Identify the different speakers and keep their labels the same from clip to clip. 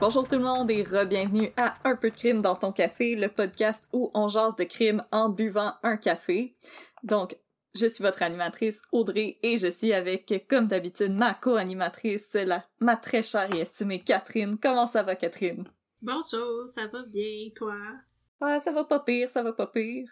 Speaker 1: Bonjour tout le monde et re-bienvenue à Un peu de crime dans ton café, le podcast où on jase de crime en buvant un café. Donc, je suis votre animatrice Audrey et je suis avec, comme d'habitude, ma co-animatrice, la, ma très chère et estimée Catherine. Comment ça va, Catherine?
Speaker 2: Bonjour, ça va bien, toi?
Speaker 1: Ouais, ça va pas pire, ça va pas pire.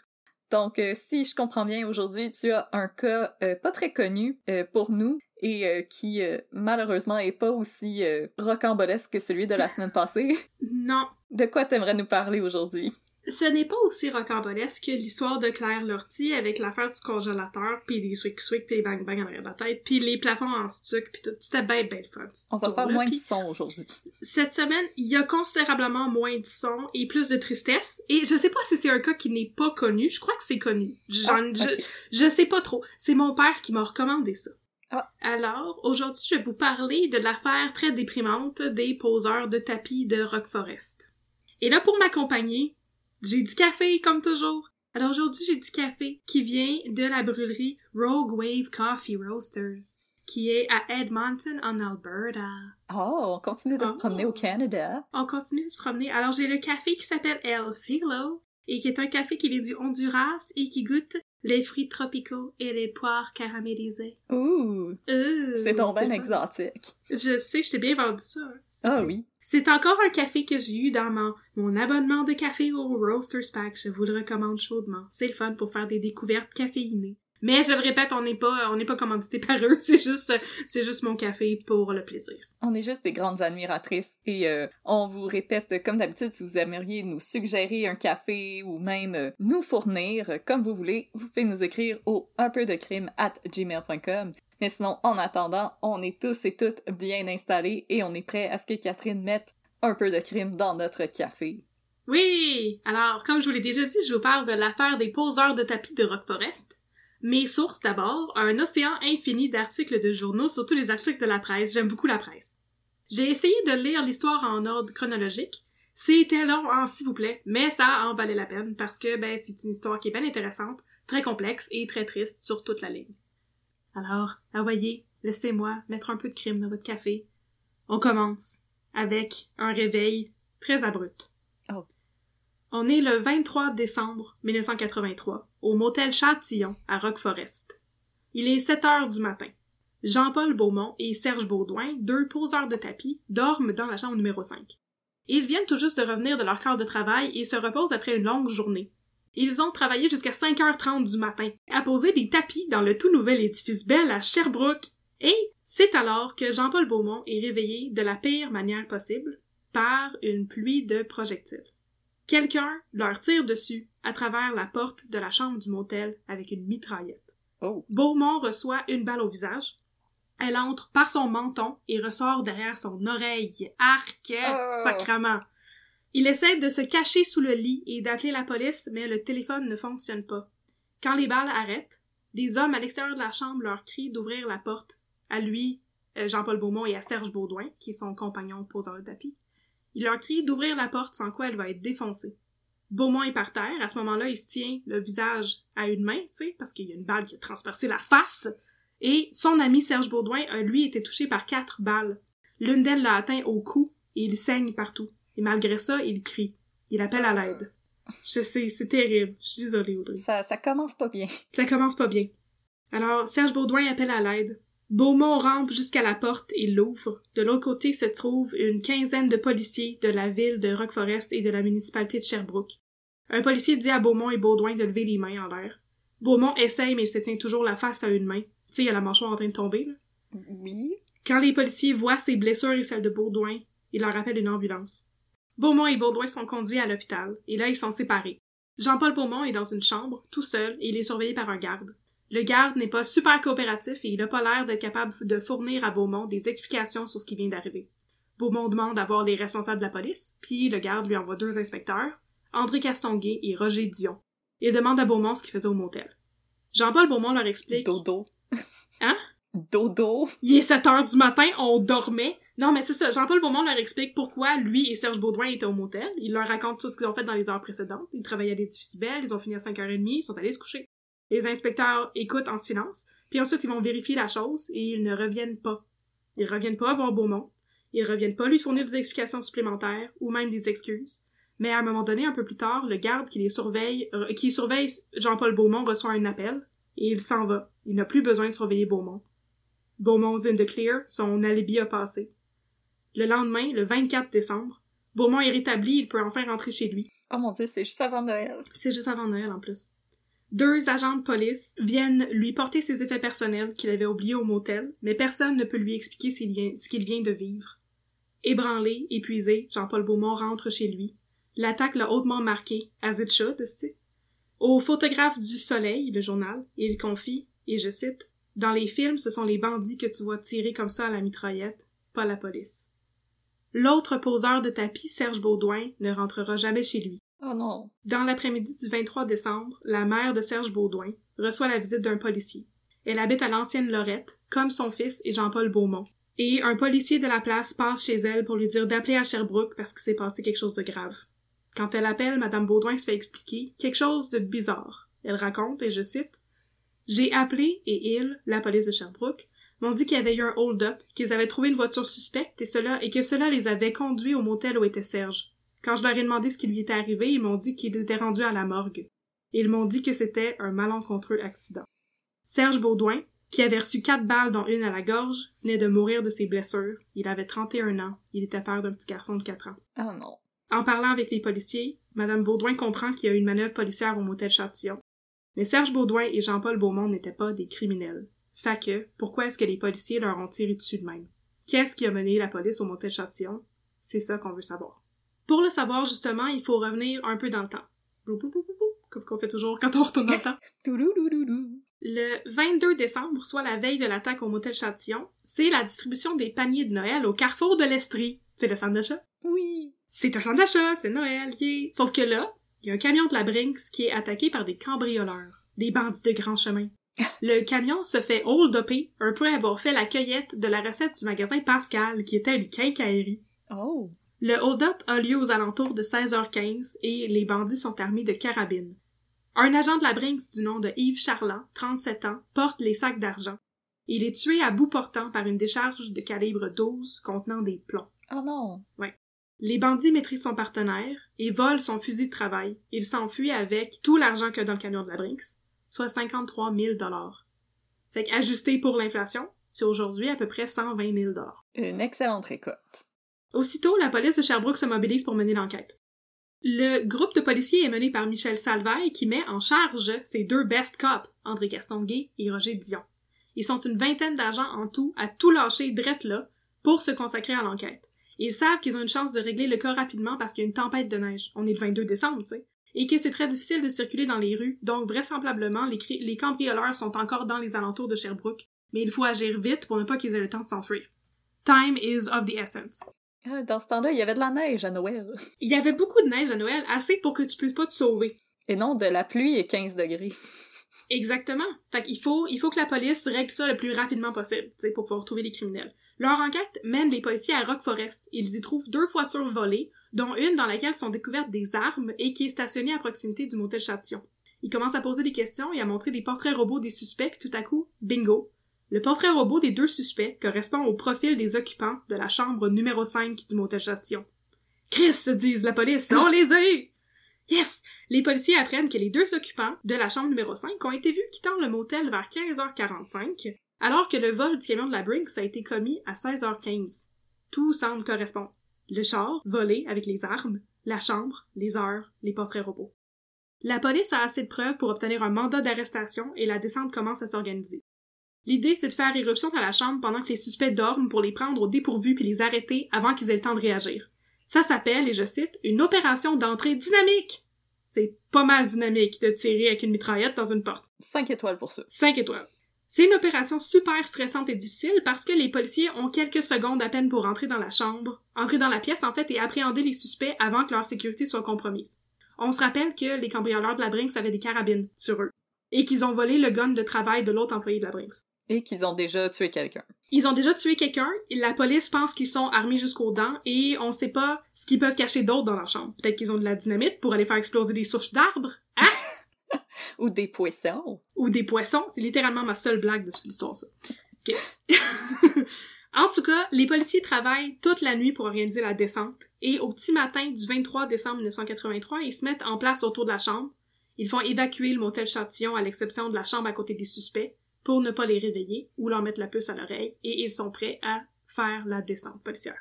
Speaker 1: Donc, euh, si je comprends bien, aujourd'hui, tu as un cas euh, pas très connu euh, pour nous et euh, qui, euh, malheureusement, est pas aussi euh, rocambolesque que celui de la semaine passée.
Speaker 2: Non,
Speaker 1: De quoi t'aimerais nous parler aujourd'hui?
Speaker 2: ce n'est pas aussi rocambolesque que l'histoire de Claire Lortie avec l'affaire du congélateur, puis les swick swick, puis les bang bang en arrière de la tête, puis les plafonds en stuc, puis tout. C'était bien, bien fun.
Speaker 1: On va faire moins de son aujourd'hui.
Speaker 2: Cette semaine, il y a considérablement moins de son et plus de tristesse. Et je sais pas si c'est un cas qui n'est pas connu. Je crois que c'est connu.
Speaker 1: Ah,
Speaker 2: je, je sais pas trop. C'est mon père qui m'a recommandé ça.
Speaker 1: Ah.
Speaker 2: Alors, aujourd'hui, je vais vous parler de l'affaire très déprimante des poseurs de tapis de Rock Forest. Et là, pour m'accompagner, j'ai du café, comme toujours. Alors aujourd'hui, j'ai du café qui vient de la brûlerie Rogue Wave Coffee Roasters, qui est à Edmonton, en Alberta.
Speaker 1: Oh, on continue de se
Speaker 2: Oh.
Speaker 1: promener au Canada.
Speaker 2: On continue de se promener. Alors, j'ai le café qui s'appelle El Filo, et qui est un café qui vient du Honduras et qui goûte les fruits tropicaux et les poires caramélisées.
Speaker 1: Ouh,
Speaker 2: Euh,
Speaker 1: c'est bien
Speaker 2: fun.
Speaker 1: exotique.
Speaker 2: Je sais, je t'ai bien vendu ça. hein.
Speaker 1: Ah oui.
Speaker 2: C'est encore un café que j'ai eu dans mon, mon abonnement de café au Roasters Pack. Je vous le recommande chaudement. C'est le fun pour faire des découvertes caféinées. Mais je le répète, on n'est pas, on n'est pas commandité par eux. C'est juste, c'est juste mon café pour le plaisir.
Speaker 1: On est juste des grandes admiratrices et euh, on vous répète, comme d'habitude, si vous aimeriez nous suggérer un café ou même euh, nous fournir, euh, comme vous voulez, vous pouvez nous écrire au un peu de crime at gmail.com. Mais sinon, en attendant, on est tous et toutes bien installés et on est prêts à ce que Catherine mette un peu de crime dans notre café.
Speaker 2: Oui! Alors, comme je vous l'ai déjà dit, je vous parle de l'affaire des poseurs de tapis de Rock Forest. Mes sources d'abord, un océan infini d'articles de journaux, surtout les articles de la presse. J'aime beaucoup la presse. J'ai essayé de lire l'histoire en ordre chronologique. C'était long, hein, s'il vous plaît, mais ça en valait la peine parce que ben c'est une histoire qui est bien intéressante, très complexe et très triste sur toute la ligne. Alors, voyez, laissez-moi mettre un peu de crime dans votre café. On commence avec un réveil très abrupt.
Speaker 1: Oh.
Speaker 2: On est le 23 décembre 1983 au motel Châtillon à Rock Forest. Il est 7 heures du matin. Jean-Paul Beaumont et Serge Baudouin, deux poseurs de tapis, dorment dans la chambre numéro 5. Ils viennent tout juste de revenir de leur quart de travail et se reposent après une longue journée. Ils ont travaillé jusqu'à 5h30 du matin à poser des tapis dans le tout nouvel édifice Bell à Sherbrooke. Et c'est alors que Jean-Paul Beaumont est réveillé de la pire manière possible par une pluie de projectiles. Quelqu'un leur tire dessus à travers la porte de la chambre du motel avec une mitraillette.
Speaker 1: Oh.
Speaker 2: Beaumont reçoit une balle au visage. Elle entre par son menton et ressort derrière son oreille. Arc!
Speaker 1: Oh.
Speaker 2: Sacrement! Il essaie de se cacher sous le lit et d'appeler la police, mais le téléphone ne fonctionne pas. Quand les balles arrêtent, des hommes à l'extérieur de la chambre leur crient d'ouvrir la porte. À lui, euh, Jean-Paul Beaumont et à Serge Baudouin, qui est son compagnon poseur de tapis. Il leur crie d'ouvrir la porte sans quoi elle va être défoncée. Beaumont est par terre. À ce moment-là, il se tient le visage à une main, tu sais, parce qu'il y a une balle qui a transpercé la face. Et son ami Serge Baudouin a, lui, été touché par quatre balles. L'une d'elles l'a atteint au cou et il saigne partout. Et malgré ça, il crie. Il appelle à l'aide. Je sais, c'est terrible. Je suis désolée, Audrey.
Speaker 1: Ça, ça commence pas bien.
Speaker 2: Ça commence pas bien. Alors, Serge Baudouin appelle à l'aide. Beaumont rampe jusqu'à la porte et l'ouvre. De l'autre côté se trouve une quinzaine de policiers de la ville de Rockforest et de la municipalité de Sherbrooke. Un policier dit à Beaumont et Baudouin de lever les mains en l'air. Beaumont essaye, mais il se tient toujours la face à une main. Tu sais, il y a la mâchoire en train de tomber, là.
Speaker 1: Oui.
Speaker 2: Quand les policiers voient ses blessures et celles de Baudouin, ils leur appellent une ambulance. Beaumont et Baudouin sont conduits à l'hôpital, et là ils sont séparés. Jean-Paul Beaumont est dans une chambre, tout seul, et il est surveillé par un garde. Le garde n'est pas super coopératif et il n'a pas l'air d'être capable de fournir à Beaumont des explications sur ce qui vient d'arriver. Beaumont demande à voir les responsables de la police, puis le garde lui envoie deux inspecteurs, André Castonguay et Roger Dion. Il demande à Beaumont ce qu'il faisait au motel. Jean-Paul Beaumont leur explique...
Speaker 1: Dodo.
Speaker 2: Hein?
Speaker 1: Dodo.
Speaker 2: Il est 7 heures du matin, on dormait. Non, mais c'est ça. Jean-Paul Beaumont leur explique pourquoi lui et Serge Baudouin étaient au motel. Il leur raconte tout ce qu'ils ont fait dans les heures précédentes. Ils travaillaient à l'édifice Belle, ils ont fini à 5h30, ils sont allés se coucher. Les inspecteurs écoutent en silence, puis ensuite ils vont vérifier la chose et ils ne reviennent pas. Ils reviennent pas voir Beaumont. Ils reviennent pas lui fournir des explications supplémentaires ou même des excuses. Mais à un moment donné, un peu plus tard, le garde qui les surveille, euh, qui surveille Jean-Paul Beaumont reçoit un appel et il s'en va. Il n'a plus besoin de surveiller Beaumont. Beaumont's in the clear, son alibi a passé. Le lendemain, le 24 décembre, Beaumont est rétabli, il peut enfin rentrer chez lui.
Speaker 1: Oh mon dieu, c'est juste avant Noël.
Speaker 2: C'est juste avant Noël en plus. Deux agents de police viennent lui porter ses effets personnels qu'il avait oubliés au motel, mais personne ne peut lui expliquer ce qu'il vient de vivre. Ébranlé, épuisé, Jean-Paul Beaumont rentre chez lui. L'attaque l'a hautement marqué, as it should, Au photographe du Soleil, le journal, il confie, et je cite, Dans les films, ce sont les bandits que tu vois tirer comme ça à la mitraillette, pas la police. L'autre poseur de tapis, Serge Baudouin, ne rentrera jamais chez lui.
Speaker 1: Oh.
Speaker 2: Dans l'après-midi du 23 décembre, la mère de Serge Baudouin reçoit la visite d'un policier. Elle habite à l'ancienne Lorette, comme son fils et Jean-Paul Beaumont. Et un policier de la place passe chez elle pour lui dire d'appeler à Sherbrooke parce qu'il s'est passé quelque chose de grave. Quand elle appelle, Madame Baudouin se fait expliquer quelque chose de bizarre. Elle raconte, et je cite, J'ai appelé et ils, la police de Sherbrooke, m'ont dit qu'il y avait eu un hold-up, qu'ils avaient trouvé une voiture suspecte et cela, et que cela les avait conduits au motel où était Serge. Quand je leur ai demandé ce qui lui était arrivé, ils m'ont dit qu'il était rendu à la morgue. Ils m'ont dit que c'était un malencontreux accident. Serge Baudouin, qui avait reçu quatre balles dont une à la gorge, venait de mourir de ses blessures. Il avait 31 ans. Il était père d'un petit garçon de 4 ans.
Speaker 1: Oh non.
Speaker 2: En parlant avec les policiers, Madame Baudouin comprend qu'il y a eu une manœuvre policière au motel Châtillon. Mais Serge Baudouin et Jean-Paul Beaumont n'étaient pas des criminels. Fait que, pourquoi est-ce que les policiers leur ont tiré dessus de même? Qu'est-ce qui a mené la police au motel Châtillon? C'est ça qu'on veut savoir. Pour le savoir, justement, il faut revenir un peu dans le temps. Comme qu'on fait toujours quand on retourne dans le temps. Le 22 décembre, soit la veille de l'attaque au motel Châtillon, c'est la distribution des paniers de Noël au carrefour de l'Estrie. C'est le centre d'achat?
Speaker 1: Oui.
Speaker 2: C'est un centre d'achat, c'est Noël, yeah. Sauf que là, il y a un camion de la Brinks qui est attaqué par des cambrioleurs, des bandits de grand chemin. Le camion se fait hold-upper un peu avoir fait la cueillette de la recette du magasin Pascal, qui était une quincaillerie.
Speaker 1: Oh.
Speaker 2: Le hold-up a lieu aux alentours de 16h15 et les bandits sont armés de carabines. Un agent de la Brinks du nom de Yves Charland, 37 ans, porte les sacs d'argent. Il est tué à bout portant par une décharge de calibre 12 contenant des plombs.
Speaker 1: Oh non.
Speaker 2: Ouais. Les bandits maîtrisent son partenaire et volent son fusil de travail. Il s'enfuit avec tout l'argent que dans le camion de la Brinks, soit 53 000 dollars. Fait qu'ajusté pour l'inflation, c'est aujourd'hui à peu près 120 000 dollars.
Speaker 1: Une excellente récolte.
Speaker 2: Aussitôt, la police de Sherbrooke se mobilise pour mener l'enquête. Le groupe de policiers est mené par Michel Salvaille qui met en charge ses deux best cops, André Castonguay et Roger Dion. Ils sont une vingtaine d'agents en tout à tout lâcher drette là pour se consacrer à l'enquête. Ils savent qu'ils ont une chance de régler le cas rapidement parce qu'il y a une tempête de neige. On est le 22 décembre, tu sais. Et que c'est très difficile de circuler dans les rues, donc vraisemblablement les, les cambrioleurs sont encore dans les alentours de Sherbrooke, mais il faut agir vite pour ne pas qu'ils aient le temps de s'enfuir. Time is of the essence.
Speaker 1: Ah, dans ce temps-là, il y avait de la neige à Noël.
Speaker 2: Il y avait beaucoup de neige à Noël, assez pour que tu puisses pas te sauver.
Speaker 1: Et non de la pluie et 15 degrés.
Speaker 2: Exactement. Fait qu'il faut, il faut que la police règle ça le plus rapidement possible, tu sais, pour pouvoir trouver les criminels. Leur enquête mène les policiers à Rock Forest. Ils y trouvent deux voitures volées, dont une dans laquelle sont découvertes des armes et qui est stationnée à proximité du motel Châtillon. Ils commencent à poser des questions et à montrer des portraits robots des suspects, puis tout à coup, bingo. Le portrait robot des deux suspects correspond au profil des occupants de la chambre numéro 5 du motel Châtillon. Chris, se disent la police, on les a eus! Yes! Les policiers apprennent que les deux occupants de la chambre numéro 5 ont été vus quittant le motel vers 15h45, alors que le vol du camion de la Brinks a été commis à 16h15. Tout semble correspondre. Le char, volé avec les armes, la chambre, les heures, les portraits robots. La police a assez de preuves pour obtenir un mandat d'arrestation et la descente commence à s'organiser. L'idée, c'est de faire éruption dans la chambre pendant que les suspects dorment pour les prendre au dépourvu puis les arrêter avant qu'ils aient le temps de réagir. Ça s'appelle, et je cite, une opération d'entrée dynamique. C'est pas mal dynamique de tirer avec une mitraillette dans une porte.
Speaker 1: 5 étoiles pour ça.
Speaker 2: 5 étoiles. C'est une opération super stressante et difficile parce que les policiers ont quelques secondes à peine pour entrer dans la chambre, entrer dans la pièce en fait et appréhender les suspects avant que leur sécurité soit compromise. On se rappelle que les cambrioleurs de la Brinks avaient des carabines sur eux et qu'ils ont volé le gun de travail de l'autre employé de la Brinks.
Speaker 1: Et qu'ils ont déjà tué quelqu'un.
Speaker 2: Ils ont déjà tué quelqu'un, la police pense qu'ils sont armés jusqu'aux dents et on sait pas ce qu'ils peuvent cacher d'autre dans leur chambre. Peut-être qu'ils ont de la dynamite pour aller faire exploser des souches d'arbres. Hein?
Speaker 1: Ou des poissons.
Speaker 2: Ou des poissons. C'est littéralement ma seule blague de toute l'histoire, ça. En tout cas, les policiers travaillent toute la nuit pour organiser la descente et au petit matin du 23 décembre 1983, ils se mettent en place autour de la chambre. Ils font évacuer le motel Châtillon à l'exception de la chambre à côté des suspects pour ne pas les réveiller ou leur mettre la puce à l'oreille et ils sont prêts à faire la descente policière.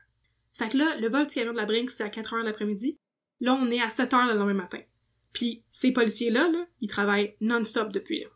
Speaker 2: Fait que là, le vol du camion de la Brinks, c'est à 4 heures l'après-midi. Là, on est à 7 heures le lendemain matin. Puis ces policiers-là, là, ils travaillent non-stop depuis là.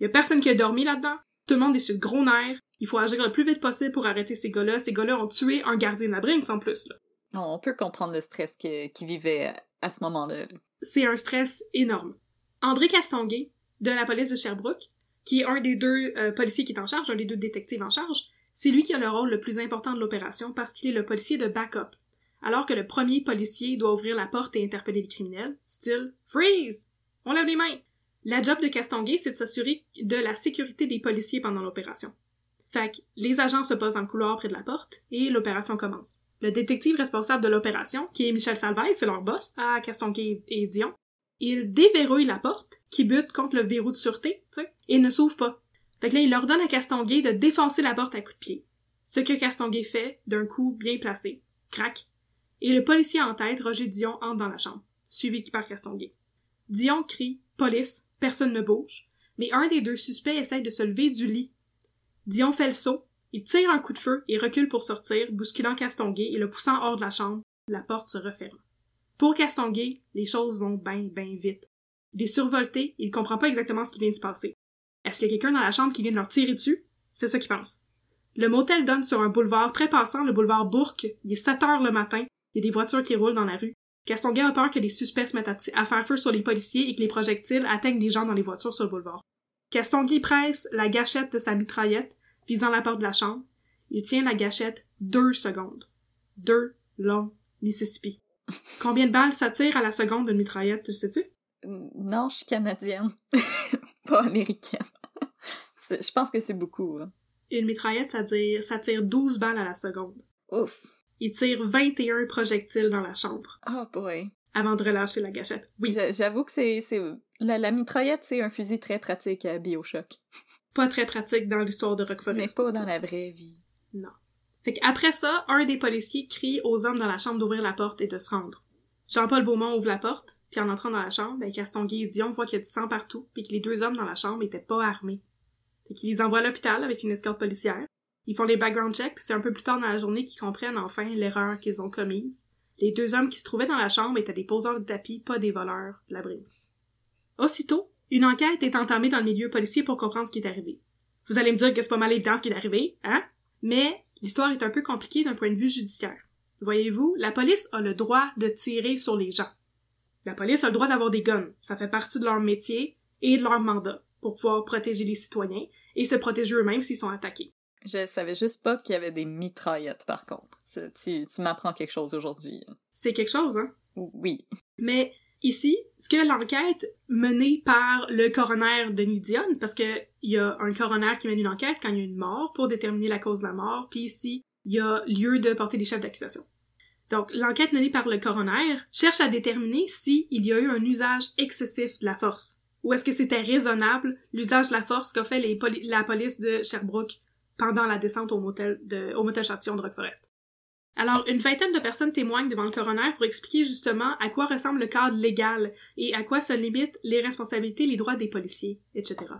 Speaker 2: Y a personne qui a dormi là-dedans. Tout le monde est sur le gros nerf. Il faut agir le plus vite possible pour arrêter ces gars-là. Ces gars-là ont tué un gardien de la Brinks en plus, là.
Speaker 1: On peut comprendre le stress qu'ils vivaient à ce moment-là.
Speaker 2: C'est un stress énorme. André Castonguay, de la police de Sherbrooke, qui est un des deux euh, policiers qui est en charge, un des deux détectives en charge, c'est lui qui a le rôle le plus important de l'opération parce qu'il est le policier de backup. Alors que le premier policier doit ouvrir la porte et interpeller les criminels, style Freeze! On lève les mains! La job de Castonguay, c'est de s'assurer de la sécurité des policiers pendant l'opération. Fait que les agents se posent dans le couloir près de la porte et l'opération commence. Le détective responsable de l'opération, qui est Michel Salvaille, c'est leur boss, à Castonguay et Dion, il déverrouille la porte, qui bute contre le verrou de sûreté, tu sais, et ne s'ouvre pas. Fait que là, il ordonne à Castonguay de défoncer la porte à coups de pied. Ce que Castonguay fait, d'un coup bien placé. Crac. Et le policier en tête, Roger Dion, entre dans la chambre, suivi par Castonguay. Dion crie « Police », personne ne bouge, mais un des deux suspects essaye de se lever du lit. Dion fait le saut, il tire un coup de feu et recule pour sortir, bousculant Castonguay et le poussant hors de la chambre, la porte se referme. Pour Castonguay, les choses vont bien, bien vite. Il est survolté, il comprend pas exactement ce qui vient de se passer. Est-ce qu'il y a quelqu'un dans la chambre qui vient de leur tirer dessus? C'est ça qu'il pense. Le motel donne sur un boulevard très passant, le boulevard Bourque. Il est 7 heures le matin. Il y a des voitures qui roulent dans la rue. Castonguay a peur que les suspects se mettent à, à, faire feu sur les policiers et que les projectiles atteignent des gens dans les voitures sur le boulevard. Castonguay presse la gâchette de sa mitraillette, visant la porte de la chambre. Il tient la gâchette deux secondes. Deux longs Mississippi. Combien de balles ça tire à la seconde d'une mitraillette, tu sais-tu?
Speaker 1: Non, je suis canadienne. Pas américaine. Je pense que c'est beaucoup. Hein.
Speaker 2: Une mitraillette, ça tire, ça tire 12 balles à la seconde.
Speaker 1: Ouf.
Speaker 2: Il tire 21 projectiles dans la chambre.
Speaker 1: Oh boy.
Speaker 2: Avant de relâcher la gâchette. Oui.
Speaker 1: J'avoue que c'est. La, la mitraillette, c'est un fusil très pratique à Bioshock.
Speaker 2: Pas très pratique dans l'histoire de Rock
Speaker 1: Mais pas dans la vraie vie.
Speaker 2: Non. Fait qu'après ça, un des policiers crie aux hommes dans la chambre d'ouvrir la porte et de se rendre. Jean-Paul Beaumont ouvre la porte, puis en entrant dans la chambre, ben, Castonguay et Dion voient qu'il y a du sang partout, puis que les deux hommes dans la chambre étaient pas armés. Fait qu'ils les envoient à l'hôpital avec une escorte policière. Ils font les background checks, puis c'est un peu plus tard dans la journée qu'ils comprennent enfin l'erreur qu'ils ont commise. Les deux hommes qui se trouvaient dans la chambre étaient des poseurs de tapis, pas des voleurs de la Brinks. Aussitôt, une enquête est entamée dans le milieu policier pour comprendre ce qui est arrivé. Vous allez me dire que c'est pas mal évident ce qui est arrivé, hein? Mais l'histoire est un peu compliquée d'un point de vue judiciaire. Voyez-vous, la police a le droit de tirer sur les gens. La police a le droit d'avoir des guns. Ça fait partie de leur métier et de leur mandat pour pouvoir protéger les citoyens et se protéger eux-mêmes s'ils sont attaqués.
Speaker 1: Je savais juste pas qu'il y avait des mitraillettes, par contre. Tu, tu m'apprends quelque chose aujourd'hui.
Speaker 2: C'est quelque chose, hein?
Speaker 1: Oui.
Speaker 2: Mais Ici, ce que l'enquête menée par le coroner Denis Dionne, parce que il y a un coroner qui mène une enquête quand il y a une mort pour déterminer la cause de la mort, puis ici, il y a lieu de porter des chefs d'accusation. Donc, l'enquête menée par le coroner cherche à déterminer s'il y a eu un usage excessif de la force, ou est-ce que c'était raisonnable l'usage de la force qu'a fait la police de Sherbrooke pendant la descente au motel, de, au motel de Rock Forest. Alors, une vingtaine de personnes témoignent devant le coroner pour expliquer justement à quoi ressemble le cadre légal et à quoi se limitent les responsabilités les droits des policiers, etc.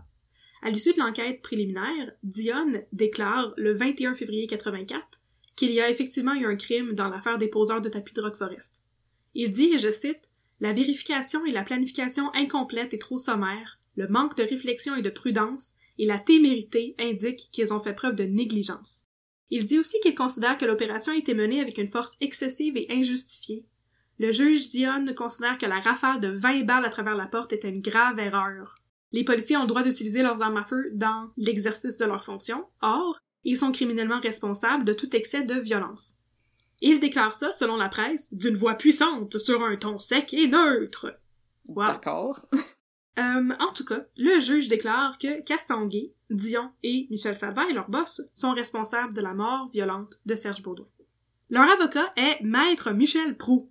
Speaker 2: À l'issue de l'enquête préliminaire, Dionne déclare le 21 février 84 qu'il y a effectivement eu un crime dans l'affaire des poseurs de tapis de Rock Forest. Il dit, et je cite, La vérification et la planification incomplète et trop sommaire, le manque de réflexion et de prudence, et la témérité indiquent qu'ils ont fait preuve de négligence. Il dit aussi qu'il considère que l'opération a été menée avec une force excessive et injustifiée. Le juge Dionne considère que la rafale de 20 balles à travers la porte était une grave erreur. Les policiers ont le droit d'utiliser leurs armes à feu dans l'exercice de leurs fonctions. Or, ils sont criminellement responsables de tout excès de violence. Il déclare ça, selon la presse, d'une voix puissante sur un ton sec et neutre. Wow.
Speaker 1: D'accord.
Speaker 2: Euh, en tout cas, le juge déclare que Castonguay, Dion et Michel Salvaille, leur boss, sont responsables de la mort violente de Serge Baudouin. Leur avocat est Maître Michel Prou.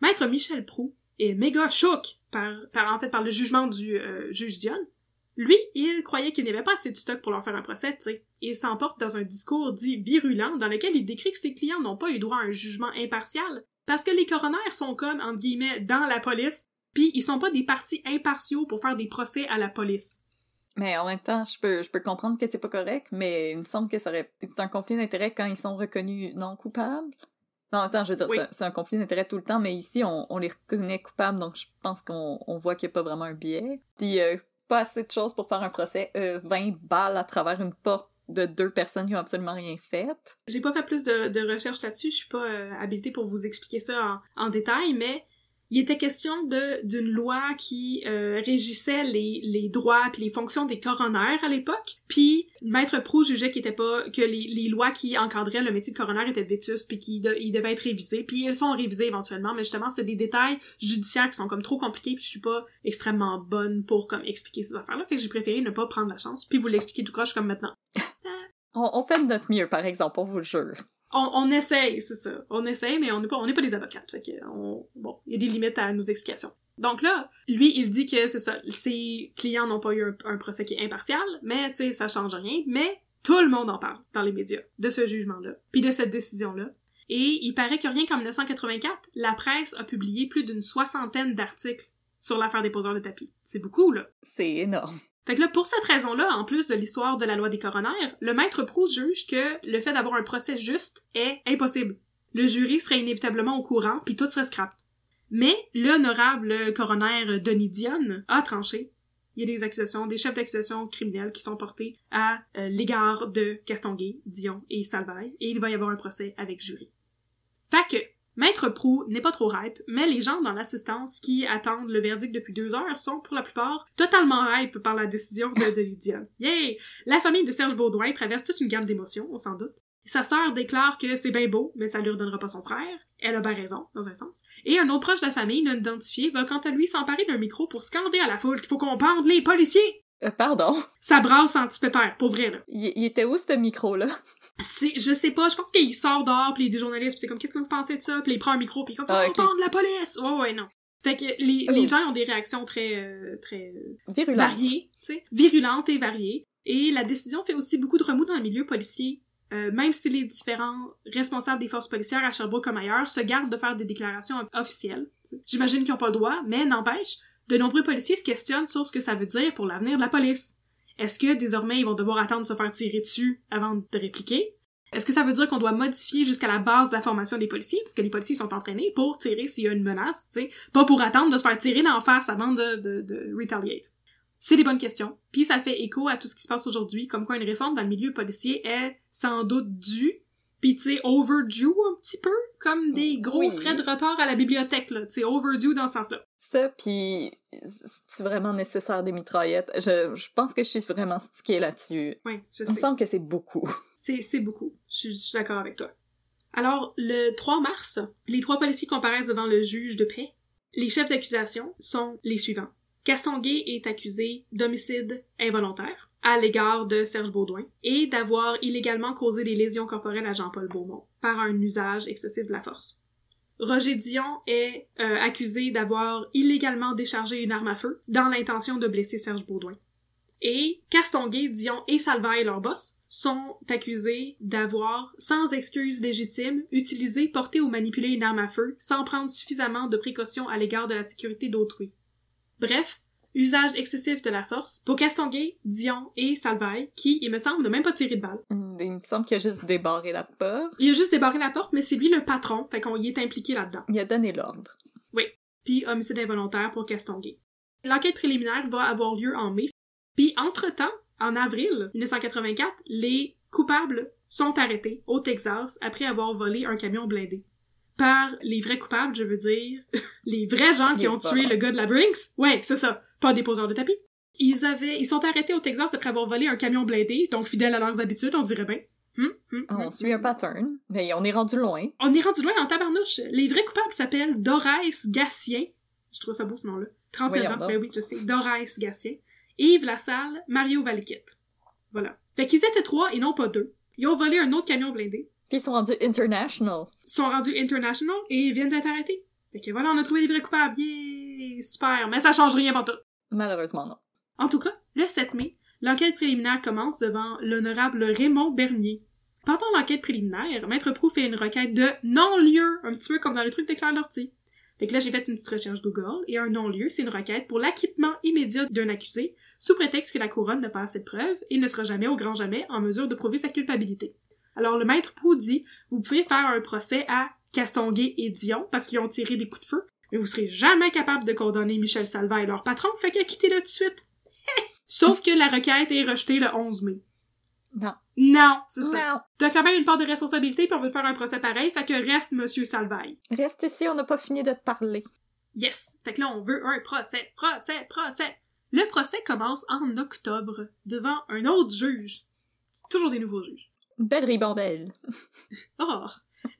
Speaker 2: Maître Michel Prou est méga par, par en fait par le jugement du euh, juge Dion. Lui, il croyait qu'il n'y avait pas assez de stock pour leur faire un procès, tu sais. Il s'emporte dans un discours dit virulent dans lequel il décrit que ses clients n'ont pas eu droit à un jugement impartial parce que les coronaires sont comme, entre guillemets, dans la police puis ils sont pas des partis impartiaux pour faire des procès à la police.
Speaker 1: Mais en même temps, je peux, je peux comprendre que c'est pas correct, mais il me semble que ça aurait, c'est un conflit d'intérêt quand ils sont reconnus non coupables. En même temps, je veux dire,
Speaker 2: Oui.
Speaker 1: c'est- c'est un conflit d'intérêt tout le temps, mais ici, on, on les reconnaît coupables, donc je pense qu'on on voit qu'il n'y a pas vraiment un biais. Puis, euh, pas assez de choses pour faire un procès. Euh, 20 balles à travers une porte de deux personnes qui ont absolument rien fait.
Speaker 2: J'ai pas fait plus de, de recherches là-dessus, je suis pas euh, habilitée pour vous expliquer ça en, en détail, mais il était question de d'une loi qui euh, régissait les, les droits puis les fonctions des coronaires à l'époque. Puis Maître Proust jugeait qu'il était pas que les, les lois qui encadraient le métier de coroner étaient vétustes puis qu'ils de- ils devaient être révisées. Puis elles sont révisées éventuellement, mais justement c'est des détails judiciaires qui sont comme trop compliqués puis je suis pas extrêmement bonne pour comme expliquer ces affaires-là. Fait que j'ai préféré ne pas prendre la chance puis vous l'expliquer tout croche comme maintenant.
Speaker 1: On, on fait de notre mieux, par exemple, on vous le jure.
Speaker 2: On, on essaye, c'est ça. On essaye, mais on n'est pas, on pas des avocats. Fait que on, bon, il y a des limites à nos explications. Donc là, lui, il dit que c'est ça. Ses clients n'ont pas eu un, un procès qui est impartial, mais tu sais, ça change rien. Mais tout le monde en parle dans les médias de ce jugement-là, puis de cette décision-là. Et il paraît que rien qu'en 1984, la presse a publié plus d'une soixantaine d'articles sur l'affaire des poseurs de tapis. C'est beaucoup, là.
Speaker 1: C'est énorme.
Speaker 2: Là, pour cette raison-là, en plus de l'histoire de la loi des coronaires, le maître Proust juge que le fait d'avoir un procès juste est impossible. Le jury serait inévitablement au courant, puis tout serait scrap. Mais l'honorable coroner Denis Dionne a tranché. Il y a des accusations, des chefs d'accusation criminels qui sont portés à euh, l'égard de Castonguay, Dion et Salvaille, et il va y avoir un procès avec jury. Fait que, Maître Prou n'est pas trop hype, mais les gens dans l'assistance qui attendent le verdict depuis deux heures sont, pour la plupart, totalement hype par la décision de Denis Dionne. Yay! La famille de Serge Baudouin traverse toute une gamme d'émotions, on s'en doute. Sa sœur déclare que c'est bien beau, mais ça lui redonnera pas son frère. Elle a bien raison, dans un sens. Et un autre proche de la famille, non identifié, va quant à lui s'emparer d'un micro pour scander à la foule qu'il faut qu'on pende les policiers!
Speaker 1: Euh, pardon.
Speaker 2: Ça brasse anti-pépère, pour vrai, là.
Speaker 1: Il était où, ce micro-là?
Speaker 2: Je sais pas, je pense qu'il sort dehors, pis il y a des journalistes, pis c'est comme, qu'est-ce que vous pensez de ça? Puis il prend un micro, pis il est comme,
Speaker 1: Ah,
Speaker 2: la police! Ouais, ouais, non. Fait que les,
Speaker 1: Oh.
Speaker 2: les gens ont des réactions très, euh, très variées, tu sais, virulentes et variées. Et la décision fait aussi beaucoup de remous dans le milieu policier. Euh, même si les différents responsables des forces policières à Sherbrooke comme ailleurs se gardent de faire des déclarations officielles. J'imagine qu'ils n'ont pas le droit, mais n'empêche, de nombreux policiers se questionnent sur ce que ça veut dire pour l'avenir de la police. Est-ce que désormais ils vont devoir attendre de se faire tirer dessus avant de répliquer? Est-ce que ça veut dire qu'on doit modifier jusqu'à la base de la formation des policiers? Parce que les policiers sont entraînés pour tirer s'il y a une menace, tu sais, pas pour attendre de se faire tirer d'en face avant de, de, de retaliate. C'est des bonnes questions. Puis ça fait écho à tout ce qui se passe aujourd'hui, comme quoi une réforme dans le milieu policier est sans doute due, puis tu sais, overdue un petit peu, comme des gros
Speaker 1: Oui.
Speaker 2: frais de retard à la bibliothèque, là, tu sais, overdue dans ce sens-là.
Speaker 1: Ça, puis c'est vraiment nécessaire des mitraillettes? Je, je pense que je suis vraiment stickée là-dessus.
Speaker 2: Ouais, je
Speaker 1: Il me
Speaker 2: sais.
Speaker 1: semble que c'est beaucoup.
Speaker 2: C'est, beaucoup. Je suis, je suis d'accord avec toi. Alors, le 3 mars, les trois policiers comparaissent devant le juge de paix. Les chefs d'accusation sont les suivants. Castonguay est accusé d'homicide involontaire à l'égard de Serge Baudouin et d'avoir illégalement causé des lésions corporelles à Jean-Paul Beaumont par un usage excessif de la force. Roger Dion est euh, accusé d'avoir illégalement déchargé une arme à feu dans l'intention de blesser Serge Baudouin. Et Castonguay, Dion et Salvaille, leur boss, sont accusés d'avoir, sans excuse légitime, utilisé, porté ou manipulé une arme à feu sans prendre suffisamment de précautions à l'égard de la sécurité d'autrui. Bref, usage excessif de la force pour Castonguay, Dion et Salvaille, qui, il me semble, n'a même pas tiré de balle.
Speaker 1: Hmm, Il me semble qu'il a juste débarré la porte.
Speaker 2: Il a juste débarré la porte, mais c'est lui le patron, fait qu'on y est impliqué là-dedans.
Speaker 1: Il a donné l'ordre.
Speaker 2: Oui. Puis homicide involontaire pour Castonguay. L'enquête préliminaire va avoir lieu en mai. Puis entre-temps, en avril 1984, les coupables sont arrêtés au Texas après avoir volé un camion blindé. Par les vrais coupables, je veux dire, les vrais gens qui ont tué le gars de la Brinks? Ouais, c'est ça. Pas des poseurs de tapis. Ils avaient, ils sont arrêtés au Texas après avoir volé un camion blindé, donc fidèles à leurs habitudes, on dirait bien. Hum, hum,
Speaker 1: On
Speaker 2: hum,
Speaker 1: suit un pattern, mais on est rendu loin.
Speaker 2: on est rendu loin en tabarnouche. Les vrais coupables s'appellent Dorès Gatien. Je trouve ça beau ce nom-là. 39
Speaker 1: Voyons
Speaker 2: ans. Ben oui, je sais. Dorès Gatien. Yves Lassalle, Mario Valiquette. Voilà. Fait qu'ils étaient trois et non pas deux. Ils ont volé un autre camion blindé.
Speaker 1: Puis ils sont rendus international.
Speaker 2: Ils sont rendus international et ils viennent d'être arrêtés. Fait que voilà, on a trouvé les vrais coupables. Yeah! Super. Mais ça change rien pour tout.
Speaker 1: Malheureusement, non.
Speaker 2: En tout cas, le 7 mai, l'enquête préliminaire commence devant l'honorable Raymond Bernier. Pendant l'enquête préliminaire, Maître Prou fait une requête de non-lieu, un petit peu comme dans le truc de Claire Lortie. Fait que là, j'ai fait une petite recherche Google, et un non-lieu, c'est une requête pour l'acquittement immédiat d'un accusé, sous prétexte que la couronne n'a pas assez de preuves, et ne sera jamais, au grand jamais, en mesure de prouver sa culpabilité. Alors le Maître Prou dit, vous pouvez faire un procès à Castonguay et Dion, parce qu'ils ont tiré des coups de feu, mais vous serez jamais capable de condamner Michel Salva et leur patron, fait que quittez-le tout de suite. Sauf que la requête est rejetée le 11 mai.
Speaker 1: Non.
Speaker 2: Non, c'est ça. T'as quand même une part de responsabilité puis on veut te faire un procès pareil, fait que reste Monsieur Salvaille.
Speaker 1: Reste ici, on n'a pas fini de te parler.
Speaker 2: Yes! Fait que là, on veut un procès, procès, procès. Le procès commence en octobre, devant un autre juge. C'est toujours des nouveaux juges.
Speaker 1: Belle ribambelle.
Speaker 2: Oh!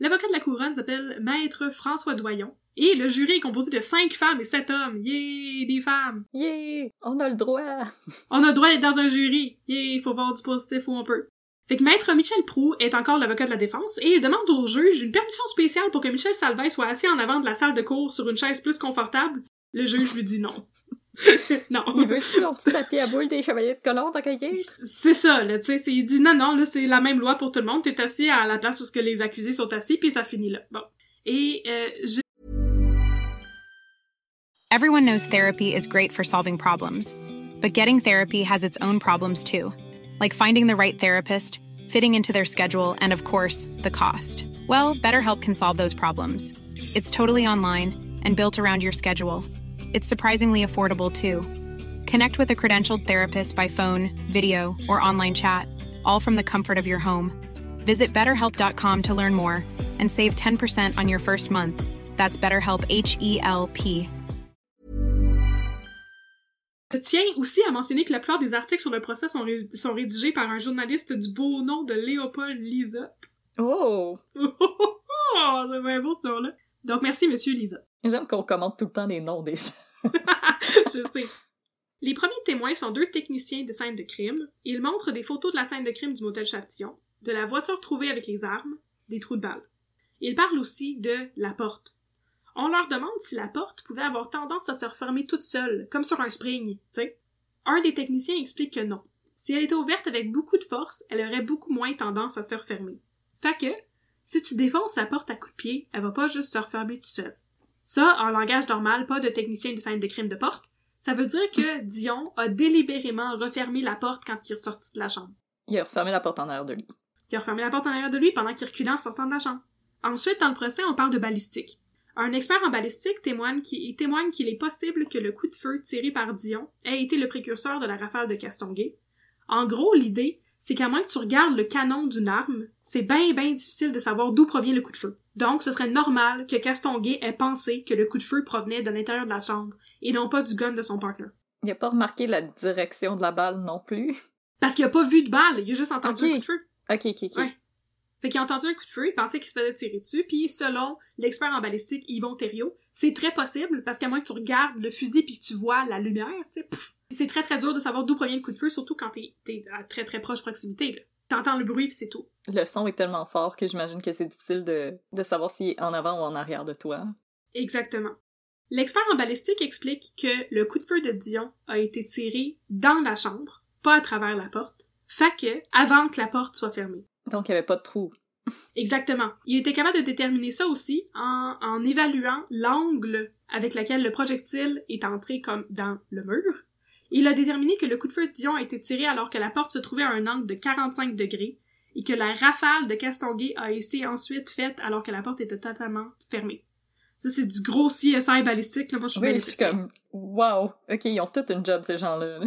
Speaker 2: L'avocat de la couronne s'appelle Maître François Doyon, et le jury est composé de cinq femmes et sept hommes. Yeah! Des femmes!
Speaker 1: Yeah! On a le droit.
Speaker 2: On a le droit d'être dans un jury. Yeah, faut voir du positif où on peut. Fait que Maître Michel Prou est encore l'avocat de la défense et il demande au juge une permission spéciale pour que Michel Salvay soit assis en avant de la salle de cours sur une chaise plus confortable. Le juge lui dit non. non.
Speaker 1: Il veut son petit tapis à boule des chevaliers de colon dans cahier?
Speaker 2: C'est ça, là, tu sais, c'est- il dit non, non, là, c'est la même loi pour tout le monde, t'es assis à la place où ce que les accusés sont assis, puis ça finit là. Bon. Et euh, je
Speaker 3: Everyone knows therapy is great for solving problems, but getting therapy has its own problems too, like finding the right therapist, fitting into their schedule, and of course, the cost. Well, BetterHelp can solve those problems. It's totally online and built around your schedule. It's surprisingly affordable too. Connect with a credentialed therapist by phone, video, or online chat, all from the comfort of your home. Visit betterhelp.com to learn more and save 10% on your first month. That's BetterHelp H E L P.
Speaker 2: je tiens aussi à mentionner que la plupart des articles sur le procès sont, ré- sont rédigés par un journaliste du beau nom de Léopold Lisotte.
Speaker 1: Oh!
Speaker 2: Oh, oh, oh, oh, c'est bien beau ce nom-là. Donc merci, Monsieur Lisotte.
Speaker 1: J'aime qu'on commente tout le temps les noms des gens.
Speaker 2: Je sais. Les premiers témoins sont deux techniciens de scène de crime. Ils montrent des photos de la scène de crime du motel Châtillon, de la voiture trouvée avec les armes, des trous de balles. Ils parlent aussi de la porte. On leur demande si la porte pouvait avoir tendance à se refermer toute seule, comme sur un spring, tu sais. Un des techniciens explique que non. Si elle était ouverte avec beaucoup de force, elle aurait beaucoup moins tendance à se refermer. Fait que, si tu défonces la porte à coups de pied, elle va pas juste se refermer toute seule. Ça, en langage normal, pas de technicien de scène de crime de porte, ça veut dire que Dion a délibérément refermé la porte quand il est sorti de la chambre.
Speaker 1: Il a refermé la porte en arrière de lui.
Speaker 2: Il a refermé la porte en arrière de lui pendant qu'il reculait en sortant de la chambre. Ensuite, dans le procès, on parle de balistique. Un expert en balistique témoigne qu'il témoigne qu'il est possible que le coup de feu tiré par Dion ait été le précurseur de la rafale de Castonguay. En gros, l'idée, c'est qu'à moins que tu regardes le canon d'une arme, c'est bien bien difficile de savoir d'où provient le coup de feu. Donc, ce serait normal que Castonguay ait pensé que le coup de feu provenait de l'intérieur de la chambre, et non pas du gun de son partner.
Speaker 1: Il a pas remarqué la direction de la balle non plus.
Speaker 2: Parce qu'il a pas vu de balle, il a juste entendu le coup de feu.
Speaker 1: Ok, ok, ok.
Speaker 2: Ouais. Fait qu'il a entendu un coup de feu, il pensait qu'il se faisait tirer dessus, puis selon l'expert en balistique Yvon Thériault, c'est très possible, parce qu'à moins que tu regardes le fusil puis que tu vois la lumière, tu sais, c'est très très dur de savoir d'où provient le coup de feu, surtout quand t'es, t'es à très très proche proximité, là. T'entends le bruit puis c'est tout.
Speaker 1: Le son est tellement fort que j'imagine que c'est difficile de, de savoir s'il est en avant ou en arrière de toi.
Speaker 2: Exactement. L'expert en balistique explique que le coup de feu de Dion a été tiré dans la chambre, pas à travers la porte, fait que avant que la porte soit fermée.
Speaker 1: Donc il n'y avait pas de trou.
Speaker 2: Exactement. Il était capable de déterminer ça aussi en, en évaluant l'angle avec lequel le projectile est entré comme dans le mur. Il a déterminé que le coup de feu de Dion a été tiré alors que la porte se trouvait à un angle de 45 degrés et que la rafale de Castonguay a été ensuite faite alors que la porte était totalement fermée. Ça, c'est du gros CSI balistique, là. Moi, je suis
Speaker 1: Oui, je suis comme, wow, ok, ils ont tout une job, ces gens-là. là.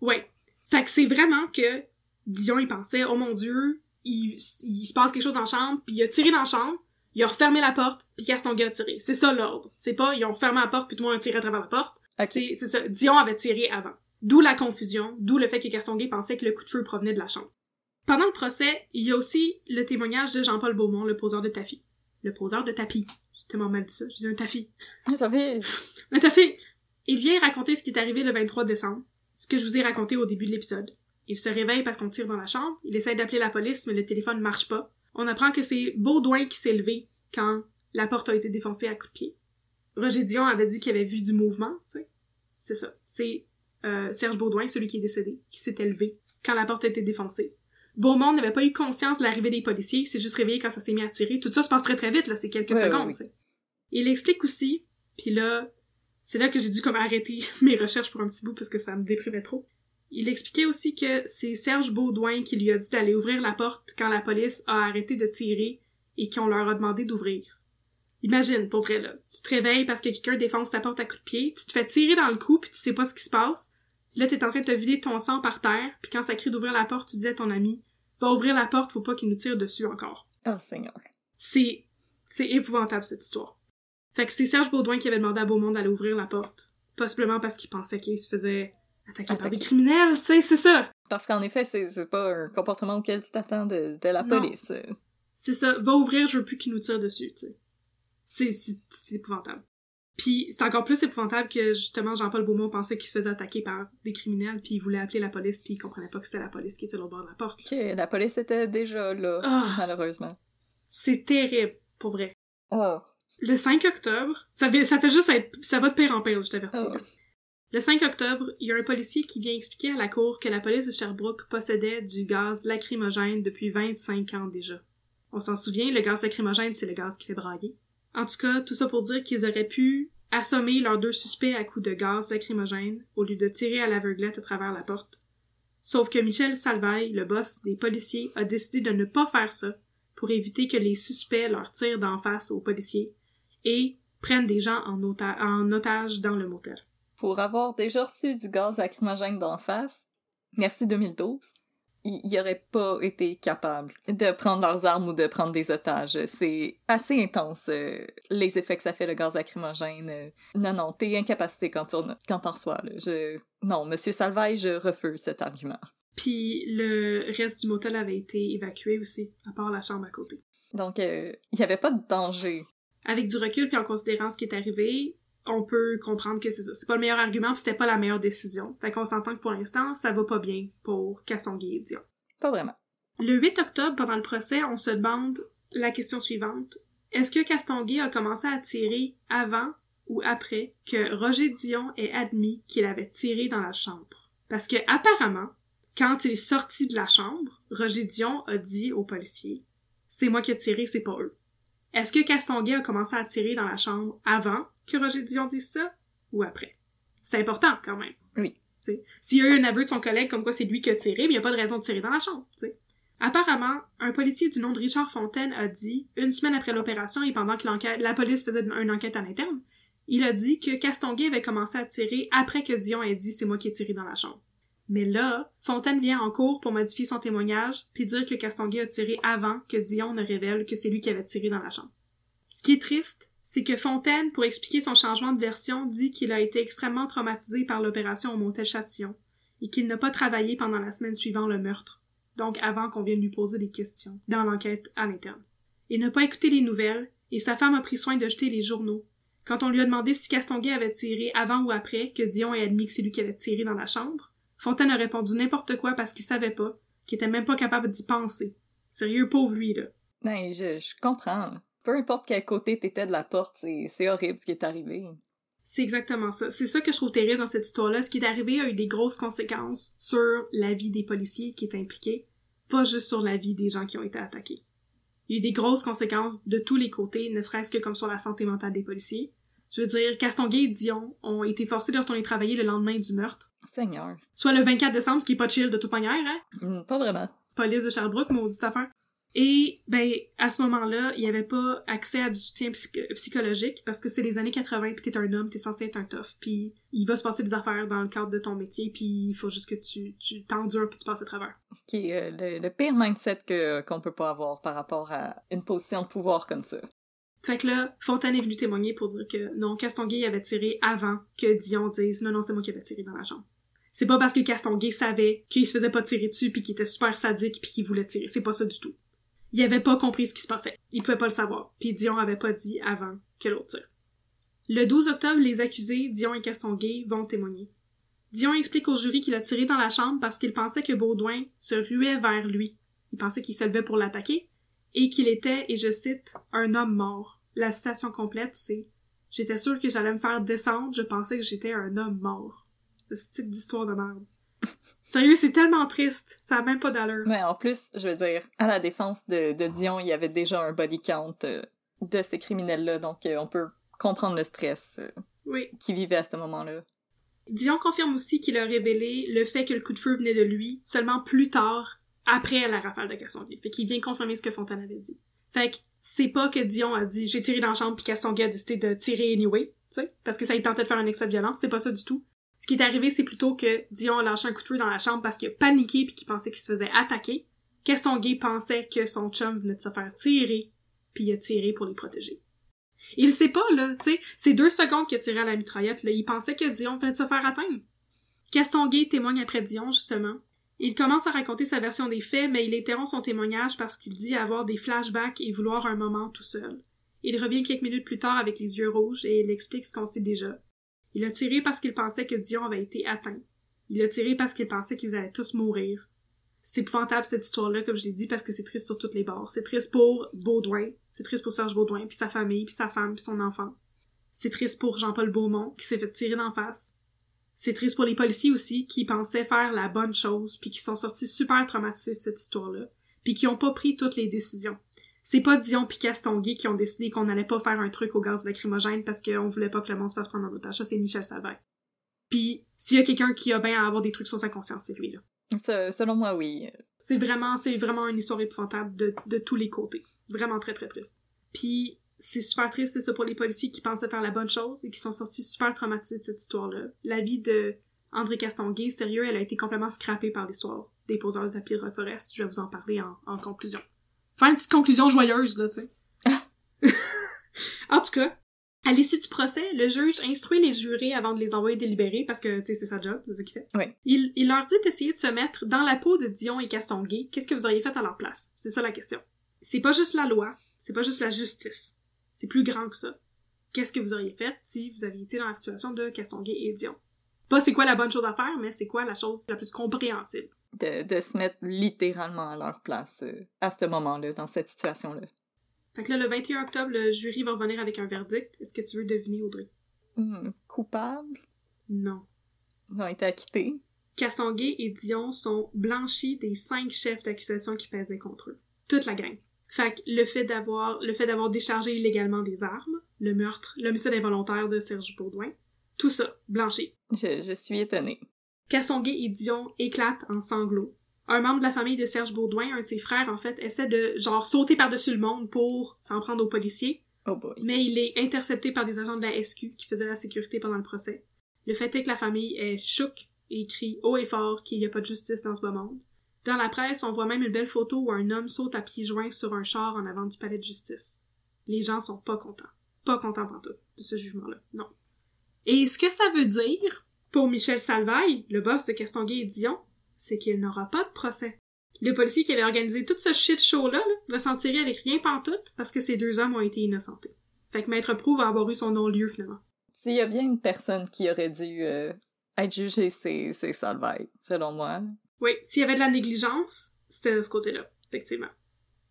Speaker 2: Ouais. Fait que c'est vraiment que Dion, il pensait, oh mon dieu, il, il se passe quelque chose dans la chambre, puis il a tiré dans la chambre, il a refermé la porte, puis Castonguay a tiré. C'est ça l'ordre. C'est pas, ils ont refermé la porte, puis tout le monde a tiré à travers la porte.
Speaker 1: Ok.
Speaker 2: C'est c'est ça. Dion avait tiré avant. D'où la confusion, d'où le fait que Castonguay pensait que le coup de feu provenait de la chambre. Pendant le procès, il y a aussi le témoignage de Jean-Paul Beaumont, le poseur de tapis. Le poseur de tapis. J'ai tellement mal dit ça. J'ai dit un tapis. Un tapis! Il vient raconter ce qui est arrivé le 23 décembre, ce que je vous ai raconté au début de l'épisode. Il se réveille parce qu'on tire dans la chambre, il essaie d'appeler la police, mais le téléphone marche pas. On apprend que c'est Baudouin qui s'est levé quand la porte a été défoncée à coups de pied. Roger Dion avait dit qu'il avait vu du mouvement, tu sais. C'est ça. C'est euh, Serge Baudouin, celui qui est décédé, qui s'était levé quand la porte a été défoncée. Beaumont n'avait pas eu conscience de l'arrivée des policiers, il s'est juste réveillé quand ça s'est mis à tirer. Tout ça se passe très très vite, là, c'est quelques
Speaker 1: Ouais,
Speaker 2: secondes,
Speaker 1: ouais.
Speaker 2: Il explique aussi, puis là, c'est là que j'ai dû comme arrêter mes recherches pour un petit bout parce que ça me déprimait trop. Il expliquait aussi que c'est Serge Baudouin qui lui a dit d'aller ouvrir la porte quand la police a arrêté de tirer et qu'on leur a demandé d'ouvrir. Imagine, pour vrai, là. Tu te réveilles parce que quelqu'un défonce ta porte à coups de pied, tu te fais tirer dans le cou puis tu sais pas ce qui se passe. Là, t'es en train de te vider ton sang par terre, puis quand ça crie d'ouvrir la porte, tu disais à ton ami, va ouvrir la porte, faut pas qu'il nous tire dessus encore.
Speaker 1: Oh, Seigneur.
Speaker 2: C'est, c'est épouvantable, cette histoire. Fait que c'est Serge Baudouin qui avait demandé à Beaumont d'aller ouvrir la porte. Possiblement parce qu'il pensait qu'il se faisait attaquer par des criminels, tu sais, c'est ça.
Speaker 1: Parce qu'en effet, c'est c'est pas un comportement auquel tu t'attends de, de la
Speaker 2: Non.
Speaker 1: police.
Speaker 2: C'est ça. Va ouvrir, je veux plus qu'il nous tire dessus, tu sais. C'est épouvantable. Puis c'est encore plus épouvantable que justement Jean-Paul Beaumont pensait qu'il se faisait attaquer par des criminels, puis il voulait appeler la police, puis il comprenait pas que c'était la police qui était au bord de la porte.
Speaker 1: Que la police était déjà là,
Speaker 2: Ah.
Speaker 1: malheureusement.
Speaker 2: C'est terrible, pour vrai.
Speaker 1: Oh.
Speaker 2: Le 5 octobre, ça fait, ça fait juste être, ça va de pire en pire, je t'avertis.
Speaker 1: Oh.
Speaker 2: Le 5 octobre, il y a un policier qui vient expliquer à la cour que la police de Sherbrooke possédait du gaz lacrymogène depuis 25 ans déjà. On s'en souvient, le gaz lacrymogène, c'est le gaz qui fait brailler. En tout cas, tout ça pour dire qu'ils auraient pu assommer leurs deux suspects à coups de gaz lacrymogène au lieu de tirer à l'aveuglette à travers la porte. Sauf que Michel Salvaille, le boss des policiers, a décidé de ne pas faire ça pour éviter que les suspects leur tirent d'en face aux policiers et prennent des gens en, en otage dans le motel.
Speaker 1: Pour avoir déjà reçu du gaz lacrymogène d'en face, merci 2012, ils ils auraient pas été capables de prendre leurs armes ou de prendre des otages. C'est assez intense, euh, les effets que ça fait le gaz lacrymogène. euh. Non, non, t'es incapacité quand tu en- quand t'en reçois. Là. Je... Non, Monsieur Salvaille, je refuse cet argument.
Speaker 2: Puis le reste du motel avait été évacué aussi, à part la chambre à côté.
Speaker 1: Donc, euh, il y avait pas de danger.
Speaker 2: Avec du recul puis en considérant ce qui est arrivé, on peut comprendre que c'est ça. C'est pas le meilleur argument puis c'était pas la meilleure décision. Fait qu'on s'entend que pour l'instant, ça va pas bien pour Castonguay et Dion.
Speaker 1: Pas vraiment.
Speaker 2: Le 8 octobre, pendant le procès, on se demande la question suivante. Est-ce que Castonguay a commencé à tirer avant ou après que Roger Dion ait admis qu'il avait tiré dans la chambre? Parce que, apparemment, quand il est sorti de la chambre, Roger Dion a dit aux policiers C'est moi qui ai tiré, c'est pas eux. Est-ce que Castonguay a commencé à tirer dans la chambre avant que Roger Dion dise ça ou après? C'est important quand même.
Speaker 1: Oui.
Speaker 2: S'il y a eu un aveu de son collègue comme quoi c'est lui qui a tiré, il n'y a pas de raison de tirer dans la chambre. t'sais. Apparemment, un policier du nom de Richard Fontaine a dit, une semaine après l'opération et pendant que la police faisait une enquête à l'interne, il a dit que Castonguay avait commencé à tirer après que Dion ait dit c'est moi qui ai tiré dans la chambre. Mais là, Fontaine vient en cours pour modifier son témoignage puis dire que Castonguay a tiré avant que Dion ne révèle que c'est lui qui avait tiré dans la chambre. Ce qui est triste, c'est que Fontaine, pour expliquer son changement de version, dit qu'il a été extrêmement traumatisé par l'opération au motel Châtillon et qu'il n'a pas travaillé pendant la semaine suivant le meurtre. donc avant qu'on vienne lui poser des questions dans l'enquête à l'interne. Il n'a pas écouté les nouvelles, et sa femme a pris soin de jeter les journaux. Quand on lui a demandé si Castonguay avait tiré avant ou après que Dion ait admis que c'est lui qui avait tiré dans la chambre, Fontaine a répondu n'importe quoi parce qu'il savait pas, qu'il était même pas capable d'y penser. Sérieux, pauvre lui, là.
Speaker 1: Ben, je, je comprends. Peu importe quel côté t'étais de la porte, c'est c'est horrible ce qui est arrivé.
Speaker 2: C'est exactement ça. C'est ça que je trouve terrible dans cette histoire-là. Ce qui est arrivé a eu des grosses conséquences sur la vie des policiers qui étaient impliqués, pas juste sur la vie des gens qui ont été attaqués. Il y a eu des grosses conséquences de tous les côtés, ne serait-ce que comme sur la santé mentale des policiers. Je veux dire, Castonguay et Dion ont été forcés de retourner travailler le lendemain du meurtre.
Speaker 1: Seigneur.
Speaker 2: Soit le 24 décembre, ce qui est pas chill de toute manière, hein?
Speaker 1: Hmm, pas vraiment.
Speaker 2: police de Sherbrooke, maudite affaire. Et, ben, à ce moment-là, il n'y avait pas accès à du soutien psy- psychologique parce que c'est les années 80 puis t'es un homme, t'es censé être un tough puis il va se passer des affaires dans le cadre de ton métier puis il faut juste que tu, t'endures puis tu passes à travers.
Speaker 1: Ce qui est euh, le, le pire mindset qu'on peut pas avoir par rapport à une position de pouvoir comme ça.
Speaker 2: Fait que là, Fontaine est venu témoigner pour dire que non, Castonguay avait tiré avant que Dion dise non, non, c'est moi qui avais tiré dans la chambre. C'est pas parce que Castonguay savait qu'il se faisait pas tirer dessus puis qu'il était super sadique puis qu'il voulait tirer. C'est pas ça du tout. Il avait pas compris ce qui se passait. Il pouvait pas le savoir. Puis Dion avait pas dit avant que l'autre tire. Le 12 octobre, les accusés, Dion et Castonguay, vont témoigner. Dion explique au jury qu'il a tiré dans la chambre parce qu'il pensait que Baudouin se ruait vers lui. Il pensait qu'il se levait pour l'attaquer et qu'il était, et je cite, un homme mort. La citation complète, c'est J'étais sûr que j'allais me faire descendre, je pensais que j'étais un homme mort. Ce type d'histoire de merde. Sérieux, c'est tellement triste, ça a même pas d'allure.
Speaker 1: Mais en plus, je veux dire, à la défense de, de Dion, il y avait déjà un body count euh, de ces criminels-là, donc euh, on peut comprendre le stress euh,
Speaker 2: Oui.
Speaker 1: qu'ils vivaient à ce moment-là.
Speaker 2: Dion confirme aussi qu'il a révélé le fait que le coup de feu venait de lui seulement plus tard, après la rafale de Castonguay. Fait qu'il vient confirmer ce que Fontaine avait dit. Fait que c'est pas que Dion a dit j'ai tiré dans la chambre puis Castonguay a décidé de tirer anyway, tu sais, parce que ça il tentait de faire un excès de violence, c'est pas ça du tout. Ce qui est arrivé, c'est plutôt que Dion a lâché un coup de feu dans la chambre parce qu'il a paniqué puis qu'il pensait qu'il se faisait attaquer. Castonguay pensait que son chum venait de se faire tirer, puis il a tiré pour les protéger. Il sait pas, là, tu sais, c'est deux secondes qu'il a tiré à la mitraillette, là, il pensait que Dion venait de se faire atteindre. Castonguay témoigne après Dion, justement. Il commence à raconter sa version des faits, mais il interrompt son témoignage parce qu'il dit avoir des flashbacks et vouloir un moment tout seul. Il revient quelques minutes plus tard avec les yeux rouges et il explique ce qu'on sait déjà. Il a tiré parce qu'il pensait que Dion avait été atteint. Il a tiré parce qu'il pensait qu'ils allaient tous mourir. C'est épouvantable cette histoire-là, comme je l'ai dit, parce que c'est triste sur toutes les bords. C'est triste pour Baudouin, c'est triste pour Serge Baudouin, puis sa famille, puis sa femme, puis son enfant. C'est triste pour Jean-Paul Beaumont, qui s'est fait tirer d'en face. C'est triste pour les policiers aussi, qui pensaient faire la bonne chose, puis qui sont sortis super traumatisés de cette histoire-là, puis qui ont pas pris toutes les décisions. C'est pas Dion pis Castonguay qui ont décidé qu'on allait pas faire un truc au gaz lacrymogène parce qu'on voulait pas que le monde se fasse prendre en otage. Ça, c'est Michel Salvaire. Puis, s'il y a quelqu'un qui a bien à avoir des trucs sur sa conscience, c'est lui, là.
Speaker 1: Se- selon moi, oui.
Speaker 2: C'est vraiment, c'est vraiment une histoire épouvantable de, de tous les côtés. Vraiment très très triste. Puis c'est super triste, c'est ça pour les policiers qui pensaient faire la bonne chose et qui sont sortis super traumatisés de cette histoire-là. La vie de André Castonguay, sérieux, elle a été complètement scrappée par l'histoire des poseurs de tapis de Forest. Je vais vous en parler en, en conclusion. Faire une petite conclusion joyeuse, là, tu sais. en tout cas, à l'issue du procès, le juge instruit les jurés avant de les envoyer délibérer parce que, tu sais, c'est sa job, c'est ça qu'il fait.
Speaker 1: Oui.
Speaker 2: Il, il leur dit d'essayer de se mettre dans la peau de Dion et Castonguay. Qu'est-ce que vous auriez fait à leur place? C'est ça la question. C'est pas juste la loi, c'est pas juste la justice. C'est plus grand que ça. Qu'est-ce que vous auriez fait si vous aviez été dans la situation de Castonguay et Dion? Pas c'est quoi la bonne chose à faire, mais c'est quoi la chose la plus compréhensible.
Speaker 1: De, de se mettre littéralement à leur place euh, à ce moment-là, dans cette situation-là.
Speaker 2: Fait que là, le 21 octobre, le jury va revenir avec un verdict. Est-ce que tu veux deviner, Audrey?
Speaker 1: Hmm, coupable?
Speaker 2: Non.
Speaker 1: Ils ont été acquittés.
Speaker 2: Castonguay et Dion sont blanchis des cinq chefs d'accusation qui pesaient contre eux. Toute la gang. Fait que le fait d'avoir, le fait d'avoir déchargé illégalement des armes, le meurtre, l'homicide involontaire de Serge Baudouin, tout ça, blanchi.
Speaker 1: Je, je suis étonnée.
Speaker 2: Castonguay et Dion éclatent en sanglots. Un membre de la famille de Serge Baudouin, un de ses frères en fait, essaie de genre sauter par-dessus le monde pour s'en prendre aux policiers,
Speaker 1: Oh boy.
Speaker 2: mais il est intercepté par des agents de la SQ qui faisaient la sécurité pendant le procès. Le fait est que la famille est chouk et crie haut et fort qu'il n'y a pas de justice dans ce beau monde. Dans la presse, on voit même une belle photo où un homme saute à pieds joints sur un char en avant du palais de justice. Les gens sont pas contents. Pas contents pantoute de ce jugement-là. Non. Et ce que ça veut dire, pour Michel Salvaille, le boss de Castonguay et Dion, c'est qu'il n'aura pas de procès. Le policier qui avait organisé tout ce shit show-là là, va s'en tirer avec rien pantoute parce que ces deux hommes ont été innocentés. Fait que Maître Prou va avoir eu son non-lieu finalement.
Speaker 1: S'il y a bien une personne qui aurait dû euh, être jugée, c'est Salvaille, selon moi.
Speaker 2: Oui, s'il y avait de la négligence, c'était de ce côté-là, effectivement.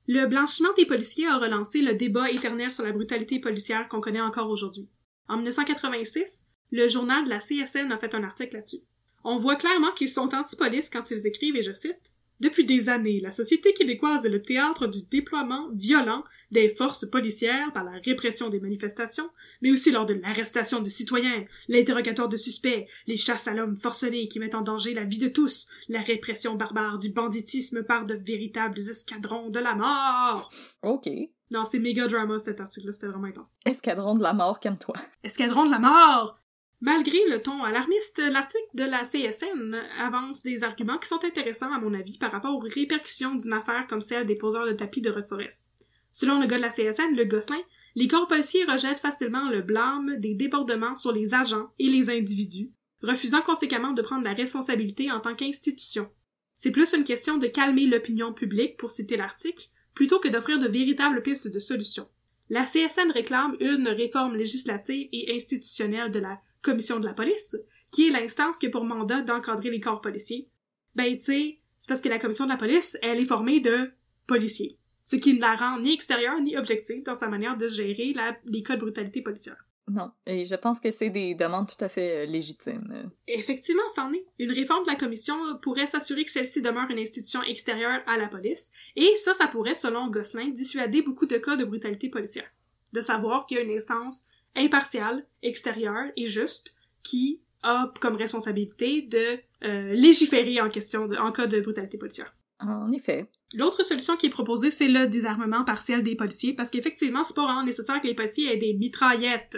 Speaker 2: Le blanchiment des policiers a relancé le débat éternel sur la brutalité policière qu'on connaît encore aujourd'hui. En 1986, le journal de la CSN a fait un article là-dessus. On voit clairement qu'ils sont anti-police quand ils écrivent, et je cite, depuis des années, la société québécoise est le théâtre du déploiement violent des forces policières par la répression des manifestations, mais aussi lors de l'arrestation de citoyens, l'interrogatoire de suspects, les chasses à l'homme forcenés qui mettent en danger la vie de tous, la répression barbare du banditisme par de véritables escadrons de la mort.
Speaker 1: OK.
Speaker 2: Non, c'est méga drama cet article-là, c'était vraiment intense.
Speaker 1: Escadron de la mort, calme-toi.
Speaker 2: Escadron de la mort! Malgré le ton alarmiste, l'article de la CSN avance des arguments qui sont intéressants à mon avis par rapport aux répercussions d'une affaire comme celle des poseurs de tapis de Rock Forest. Selon le gars de la CSN, le Gosselin, les corps policiers rejettent facilement le blâme des débordements sur les agents et les individus, refusant conséquemment de prendre la responsabilité en tant qu'institution. C'est plus une question de calmer l'opinion publique, pour citer l'article, plutôt que d'offrir de véritables pistes de solutions. La CSN réclame une réforme législative et institutionnelle de la Commission de la police, qui est l'instance qui a pour mandat d'encadrer les corps policiers. Ben, tu sais, c'est parce que la Commission de la police, elle est formée de policiers, ce qui ne la rend ni extérieure ni objective dans sa manière de gérer la, les cas de brutalité policière.
Speaker 1: Non, et je pense que c'est des demandes tout à fait euh, légitimes.
Speaker 2: Effectivement, c'en est. Une réforme de la commission pourrait s'assurer que celle-ci demeure une institution extérieure à la police, et ça, ça pourrait, selon Gosselin, dissuader beaucoup de cas de brutalité policière. De savoir qu'il y a une instance impartiale, extérieure et juste, qui a comme responsabilité de euh, légiférer en question de, en cas de brutalité policière.
Speaker 1: En effet.
Speaker 2: L'autre solution qui est proposée, c'est le désarmement partiel des policiers, parce qu'effectivement, c'est pas vraiment nécessaire que les policiers aient des mitraillettes.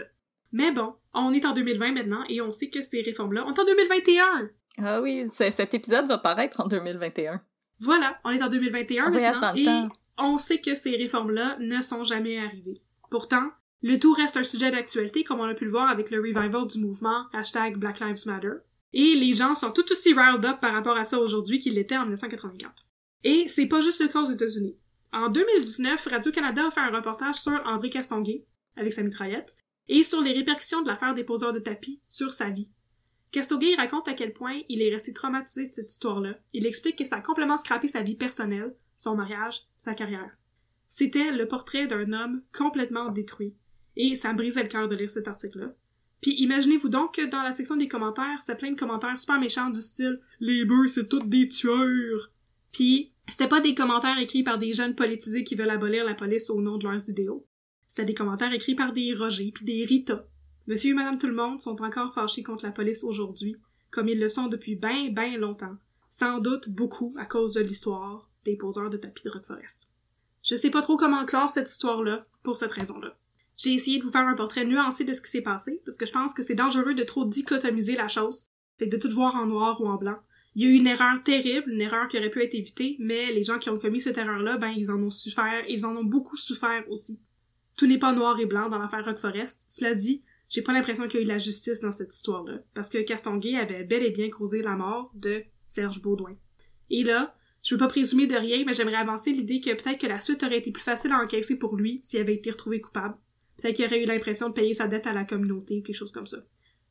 Speaker 2: Mais bon, on est en 2020 maintenant et on sait que ces réformes-là, on est en 2021!
Speaker 1: Ah oui, cet épisode va paraître en 2021.
Speaker 2: Voilà, on est en 2021 maintenant et on sait que ces réformes-là ne sont jamais arrivées. Pourtant, le tout reste un sujet d'actualité comme on a pu le voir avec le revival du mouvement hashtag Black Lives Matter. Et les gens sont tout aussi riled up par rapport à ça aujourd'hui qu'ils l'étaient en 1984. Et c'est pas juste le cas aux États-Unis. En 2019, Radio-Canada a fait un reportage sur André Castonguay, avec sa mitraillette, et sur les répercussions de l'affaire des poseurs de tapis sur sa vie. Castonguay raconte à quel point il est resté traumatisé de cette histoire-là. Il explique que ça a complètement scrappé sa vie personnelle, son mariage, sa carrière. C'était le portrait d'un homme complètement détruit. Et ça me brisait le cœur de lire cet article-là. Puis imaginez-vous donc que dans la section des commentaires, c'était plein de commentaires super méchants du style « Les bœufs, c'est toutes des tueurs! » Puis c'était pas des commentaires écrits par des jeunes politisés qui veulent abolir la police au nom de leurs idéaux. C'était des commentaires écrits par des Roger puis des Rita. Monsieur et Madame tout le monde sont encore fâchés contre la police aujourd'hui, comme ils le sont depuis ben ben longtemps. Sans doute beaucoup à cause de l'histoire des poseurs de tapis de Rock Forest. Je sais pas trop comment clore cette histoire-là, pour cette raison-là. J'ai essayé de vous faire un portrait nuancé de ce qui s'est passé, parce que je pense que c'est dangereux de trop dichotomiser la chose, fait de tout voir en noir ou en blanc. Il y a eu une erreur terrible, une erreur qui aurait pu être évitée, mais les gens qui ont commis cette erreur-là, ben, ils en ont souffert, ils en ont beaucoup souffert aussi. Tout n'est pas noir et blanc dans l'affaire Rock Forest. Cela dit, j'ai pas l'impression qu'il y a eu de la justice dans cette histoire-là, parce que Castonguay avait bel et bien causé la mort de Serge Baudouin. Et là, je veux pas présumer de rien, mais j'aimerais avancer l'idée que peut-être que la suite aurait été plus facile à encaisser pour lui s'il avait été retrouvé coupable. Peut-être qu'il aurait eu l'impression de payer sa dette à la communauté ou quelque chose comme ça.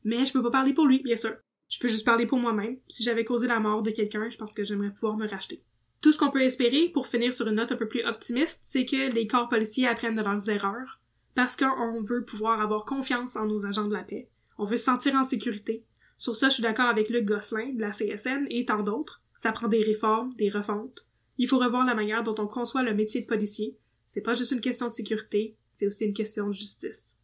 Speaker 2: Mais je peux pas parler pour lui, bien sûr. Je peux juste parler pour moi-même. Si j'avais causé la mort de quelqu'un, je pense que j'aimerais pouvoir me racheter. Tout ce qu'on peut espérer, pour finir sur une note un peu plus optimiste, c'est que les corps policiers apprennent de leurs erreurs, parce qu'on veut pouvoir avoir confiance en nos agents de la paix. On veut se sentir en sécurité. Sur ça, je suis d'accord avec Luc Gosselin de la CSN et tant d'autres. Ça prend des réformes, des refontes. Il faut revoir la manière dont on conçoit le métier de policier. C'est pas juste une question de sécurité, c'est aussi une question de justice.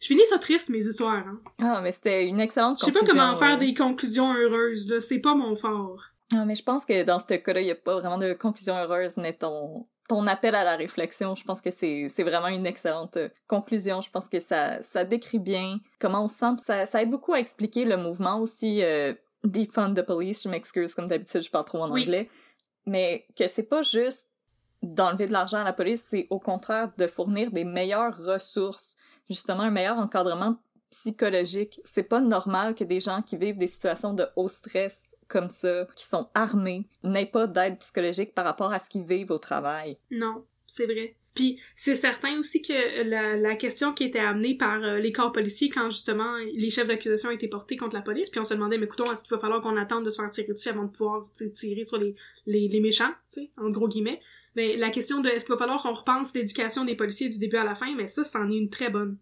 Speaker 2: Je finis ça triste, mes histoires, hein.
Speaker 1: Ah, mais c'était une excellente
Speaker 2: Je sais pas comment faire des conclusions heureuses, là. C'est pas mon fort.
Speaker 1: Ah, mais je pense que dans ce cas-là, il n'y a pas vraiment de conclusion heureuse, mais ton, ton appel à la réflexion, je pense que c'est, vraiment une excellente euh, conclusion. Je pense que ça, ça décrit bien comment on se sent. Ça, ça aide beaucoup à expliquer le mouvement aussi euh, Defund the Police. Je m'excuse, comme d'habitude, je parle trop en anglais. Mais que c'est pas juste d'enlever de l'argent à la police, c'est au contraire de fournir des meilleures ressources, justement un meilleur encadrement psychologique. C'est pas normal que des gens qui vivent des situations de haut stress comme ça, qui sont armés, n'aient pas d'aide psychologique par rapport à ce qu'ils vivent au travail.
Speaker 2: Non, c'est vrai. Puis c'est certain aussi que la, la, question qui était amenée par euh, les corps policiers quand justement les chefs d'accusation étaient portés contre la police, puis on se demandait mais écoutons est-ce qu'il va falloir qu'on attende de se faire tirer dessus avant de pouvoir tirer sur les, les, les méchants, en gros guillemets? Mais la question de est-ce qu'il va falloir qu'on repense l'éducation des policiers du début à la fin, mais ça c'en est une très bonne.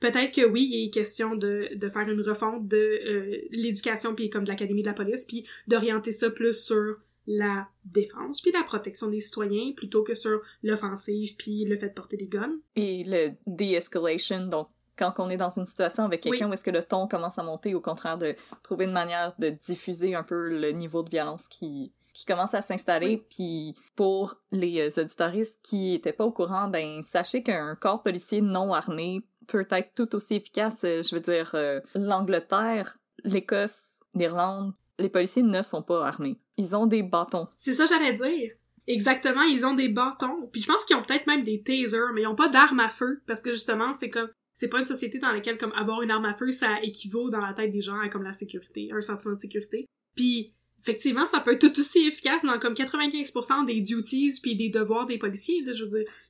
Speaker 2: Peut-être que oui, il est question de, de faire une refonte de euh, l'éducation puis comme de l'académie de la police, puis d'orienter ça plus sur la défense puis la protection des citoyens plutôt que sur l'offensive puis le fait de porter des guns.
Speaker 1: Et le de-escalation, donc quand on est dans une situation avec quelqu'un où est-ce que le ton commence à monter, au contraire de trouver une manière de diffuser un peu le niveau de violence qui qui commence à s'installer, puis pour les euh, auditoristes qui étaient pas au courant, ben sachez qu'un corps policier non armé peut être tout aussi efficace. Euh, je veux dire, euh, l'Angleterre, l'Écosse, l'Irlande, les policiers ne sont pas armés. Ils ont des bâtons.
Speaker 2: C'est ça j'allais dire. Exactement, ils ont des bâtons. Puis je pense qu'ils ont peut-être même des tasers, mais ils ont pas d'armes à feu parce que justement, c'est comme c'est pas une société dans laquelle comme avoir une arme à feu, ça équivaut dans la tête des gens à comme la sécurité, un sentiment de sécurité. Puis effectivement, ça peut être tout aussi efficace dans comme 95% des duties puis des devoirs des policiers.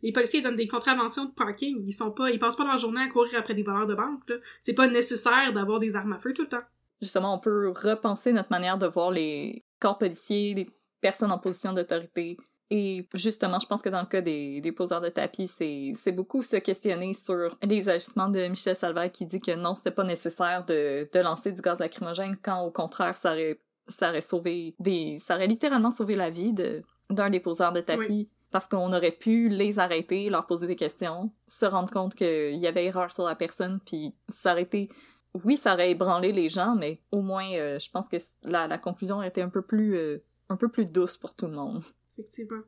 Speaker 2: Les policiers donnent des contraventions de parking, ils sont pas, ils passent pas leur journée à courir après des voleurs de banque. C'est pas nécessaire d'avoir des armes à feu tout le temps
Speaker 1: justement, on peut repenser notre manière de voir les corps policiers, les personnes en position d'autorité. Et justement, je pense que dans le cas des, des poseurs de tapis, c'est beaucoup se questionner sur les agissements de Michel Salvaire qui dit que non, c'était pas nécessaire de, de lancer du gaz lacrymogène quand au contraire, ça aurait, ça aurait sauvé des, ça aurait littéralement sauvé la vie d'un des poseurs de tapis. Parce qu'on aurait pu les arrêter, leur poser des questions, se rendre compte qu'il y avait erreur sur la personne, puis s'arrêter oui, ça aurait ébranlé les gens, mais au moins, euh, je pense que la, la conclusion était un peu plus, euh, un peu plus douce pour tout le monde.
Speaker 2: Effectivement.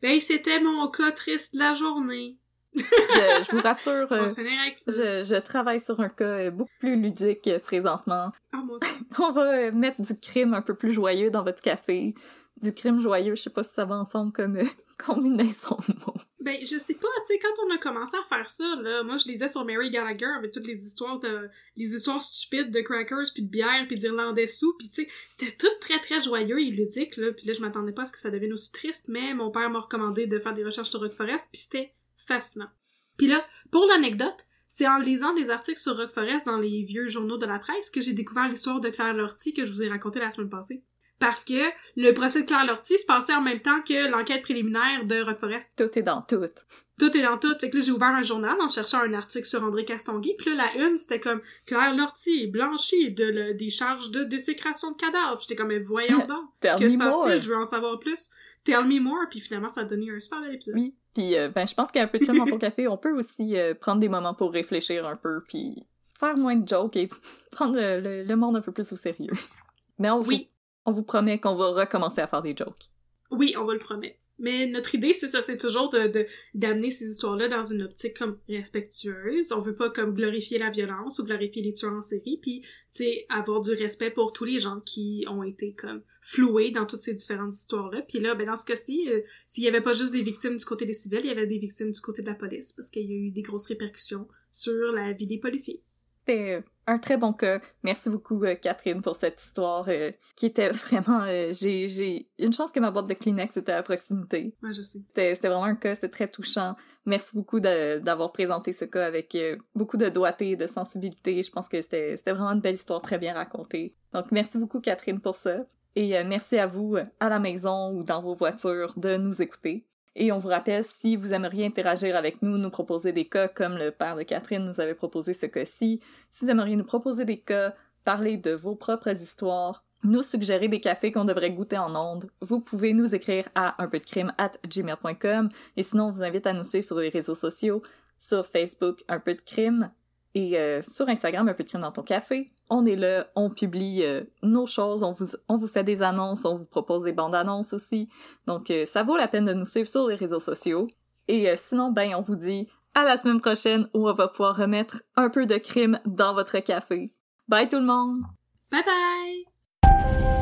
Speaker 2: Ben, c'était mon cas triste de la journée.
Speaker 1: Je, vous rassure, euh, je, je, travaille sur un cas beaucoup plus ludique présentement.
Speaker 2: Ah, moi aussi.
Speaker 1: On va mettre du crime un peu plus joyeux dans votre café. Du crime joyeux, je sais pas si ça va ensemble comme combinaison de mots.
Speaker 2: Ben, je sais pas, tu sais, quand on a commencé à faire ça, là, moi je lisais sur Mary Gallagher avec toutes les histoires de, les histoires stupides de crackers puis de bière puis d'irlandais sous puis tu sais, c'était tout très très joyeux et ludique, là, puis là je m'attendais pas à ce que ça devienne aussi triste, mais mon père m'a recommandé de faire des recherches sur Rock Forest puis c'était fascinant. Puis là, pour l'anecdote, c'est en lisant des articles sur Rock Forest dans les vieux journaux de la presse que j'ai découvert l'histoire de Claire Lortie que je vous ai raconté la semaine passée parce que le procès de Claire Lortie se passait en même temps que l'enquête préliminaire de Rock Forest.
Speaker 1: Tout est dans tout.
Speaker 2: Tout est dans tout. Fait que là, j'ai ouvert un journal en cherchant un article sur André Castonguay, puis là, la une, c'était comme Claire Lortie, blanchie de des charges de désécration de cadavres. J'étais comme, mais voyons donc. que se passe-t-il? Je veux en savoir plus. Tell me more. Puis finalement, ça a donné un super bel épisode.
Speaker 1: Oui. Puis, euh, ben, je pense qu'un peu de crème dans ton café, on peut aussi euh, prendre des moments pour réfléchir un peu, puis faire moins de jokes et prendre le, monde un peu plus au sérieux. Mais on oui. On vous promet qu'on va recommencer à faire des jokes.
Speaker 2: Oui, on va le promettre. Mais notre idée, c'est ça, c'est toujours de d'amener ces histoires-là dans une optique comme respectueuse. On veut pas comme glorifier la violence ou glorifier les tueurs en série, puis tu sais avoir du respect pour tous les gens qui ont été comme floués dans toutes ces différentes histoires-là. Puis là, ben dans ce cas-ci, euh, s'il y avait pas juste des victimes du côté des civils, il y avait des victimes du côté de la police parce qu'il y a eu des grosses répercussions sur la vie des policiers.
Speaker 1: Un très bon cas. Merci beaucoup, euh, Catherine, pour cette histoire euh, qui était vraiment... Euh, j'ai, j'ai une chance que ma boîte de Kleenex était à proximité.
Speaker 2: Ouais, je sais.
Speaker 1: C'était, c'était vraiment un cas, c'était très touchant. Merci beaucoup d'avoir présenté ce cas avec beaucoup de doigté, de sensibilité. Je pense que c'était, c'était vraiment une belle histoire très bien racontée. Donc, merci beaucoup, Catherine, pour ça. Et merci à vous, à la maison ou dans vos voitures, de nous écouter. Et on vous rappelle, si vous aimeriez interagir avec nous, nous proposer des cas comme le père de Catherine nous avait proposé ce cas-ci, si vous aimeriez nous proposer des cas, parler de vos propres histoires, nous suggérer des cafés qu'on devrait goûter en ondes, vous pouvez nous écrire à un peu de crime at gmail.com et sinon on vous invite à nous suivre sur les réseaux sociaux, sur Facebook un peu de crime, et euh, sur Instagram, un peu de crime dans ton café, on est là, on publie euh, nos choses, on vous, on vous fait des annonces, on vous propose des bandes annonces aussi. Donc euh, ça vaut la peine de nous suivre sur les réseaux sociaux. Et sinon, ben on vous dit à la semaine prochaine où on va pouvoir remettre un peu de crime dans votre café. Bye tout le monde!
Speaker 2: Bye bye!